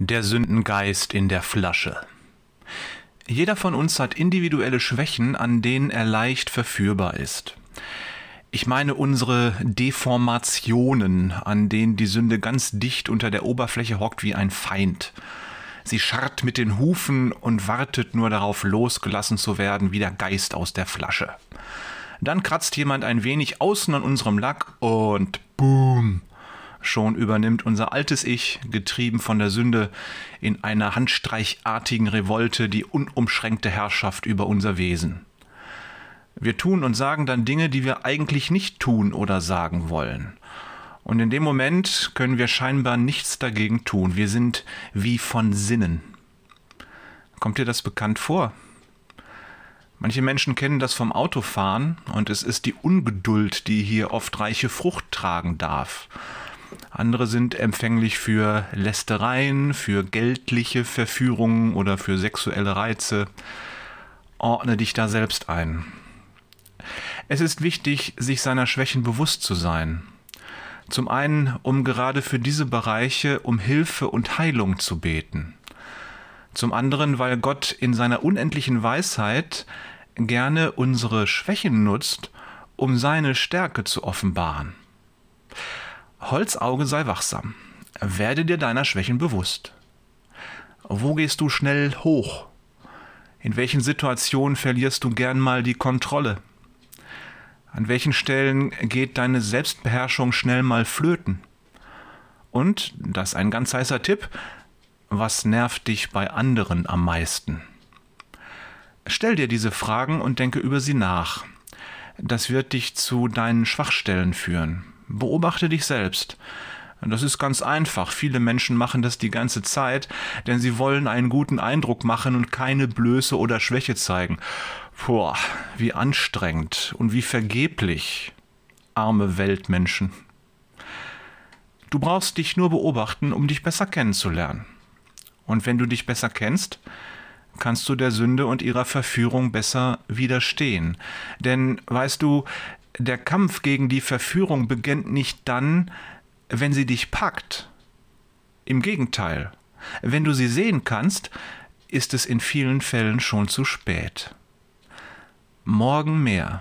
Der Sündengeist in der Flasche. Jeder von uns hat individuelle Schwächen, an denen er leicht verführbar ist. Ich meine unsere Deformationen, an denen die Sünde ganz dicht unter der Oberfläche hockt wie ein Feind. Sie scharrt mit den Hufen und wartet nur darauf, losgelassen zu werden wie der Geist aus der Flasche. Dann kratzt jemand ein wenig außen an unserem Lack und boom, Schon übernimmt unser altes Ich, getrieben von der Sünde, in einer handstreichartigen Revolte die unumschränkte Herrschaft über unser Wesen. Wir tun und sagen dann Dinge, die wir eigentlich nicht tun oder sagen wollen. Und in dem Moment können wir scheinbar nichts dagegen tun. Wir sind wie von Sinnen. Kommt dir das bekannt vor? Manche Menschen kennen das vom Autofahren und es ist die Ungeduld, die hier oft reiche Frucht tragen darf. Andere sind empfänglich für Lästereien, für geldliche Verführungen oder für sexuelle Reize. Ordne dich da selbst ein. Es ist wichtig, sich seiner Schwächen bewusst zu sein. Zum einen, um gerade für diese Bereiche um Hilfe und Heilung zu beten. Zum anderen, weil Gott in seiner unendlichen Weisheit gerne unsere Schwächen nutzt, um seine Stärke zu offenbaren. Holzauge sei wachsam. Werde dir deiner Schwächen bewusst. Wo gehst du schnell hoch? In welchen Situationen verlierst du gern mal die Kontrolle? An welchen Stellen geht deine Selbstbeherrschung schnell mal flöten? Und, das ein ganz heißer Tipp, was nervt dich bei anderen am meisten? Stell dir diese Fragen und denke über sie nach. Das wird dich zu deinen Schwachstellen führen. Beobachte dich selbst. Das ist ganz einfach. Viele Menschen machen das die ganze Zeit, denn sie wollen einen guten Eindruck machen und keine Blöße oder Schwäche zeigen. Boah, wie anstrengend und wie vergeblich. Arme Weltmenschen. Du brauchst dich nur beobachten, um dich besser kennenzulernen. Und wenn du dich besser kennst, kannst du der Sünde und ihrer Verführung besser widerstehen. Denn weißt du, der Kampf gegen die Verführung beginnt nicht dann, wenn sie dich packt. Im Gegenteil, wenn du sie sehen kannst, ist es in vielen Fällen schon zu spät. Morgen mehr.